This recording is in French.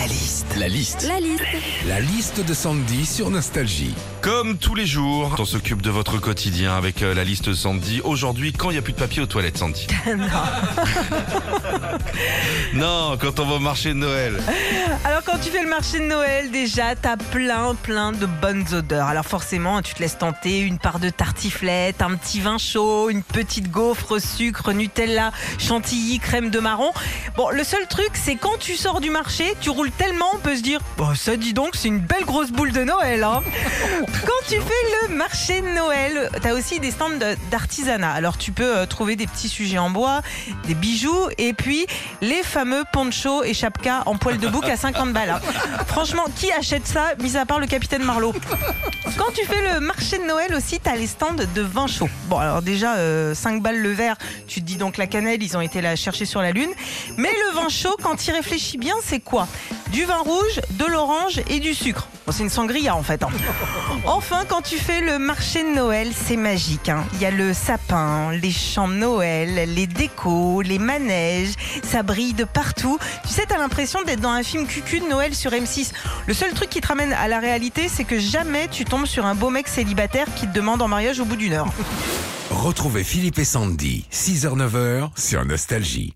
La liste. La liste. La liste. La liste de Sandy sur Nostalgie. Comme tous les jours, on s'occupe de votre quotidien avec euh, la liste Sandy. Aujourd'hui, quand il n'y a plus de papier aux toilettes, Sandy? Non, quand on va au marché de Noël. Alors quand tu fais le marché de Noël, déjà, t'as plein, plein de bonnes odeurs. Alors forcément, tu te laisses tenter une part de tartiflette, un petit vin chaud, une petite gaufre, sucre, Nutella, chantilly, crème de marron. Bon, le seul truc, c'est quand tu sors du marché, tu roules tellement, on peut se dire, bah ça dit donc, c'est une belle grosse boule de Noël. Hein. Quand tu fais le marché de Noël, t'as aussi des stands d'artisanat. Alors tu peux euh, trouver des petits sujets en bois, des bijoux et puis les fameux ponchos et chapkas en poil de bouc à 50 balles. hein. Franchement, qui achète ça, mis à part le capitaine Marlowe? Quand tu fais le marché de Noël aussi, t'as les stands de vin chaud. Bon, alors déjà, euh, 5 balles le verre, tu te dis donc la cannelle, ils ont été la chercher sur la lune. Mais le vin chaud, quand tu y réfléchis bien, c'est quoi? Du vin rouge, de l'orange et du sucre. Bon, c'est une sangria en fait. hein. Enfin, quand tu fais le marché de Noël, c'est magique. hein. Il y a le sapin, les champs de Noël, les décos, les manèges. Ça brille de partout. Tu sais, t'as l'impression d'être dans un film cucu de Noël sur M6. Le seul truc qui te ramène à la réalité, c'est que jamais tu tombes sur un beau mec célibataire qui te demande en mariage au bout d'une heure. Retrouvez Philippe et Sandy, 6h-9h sur Nostalgie.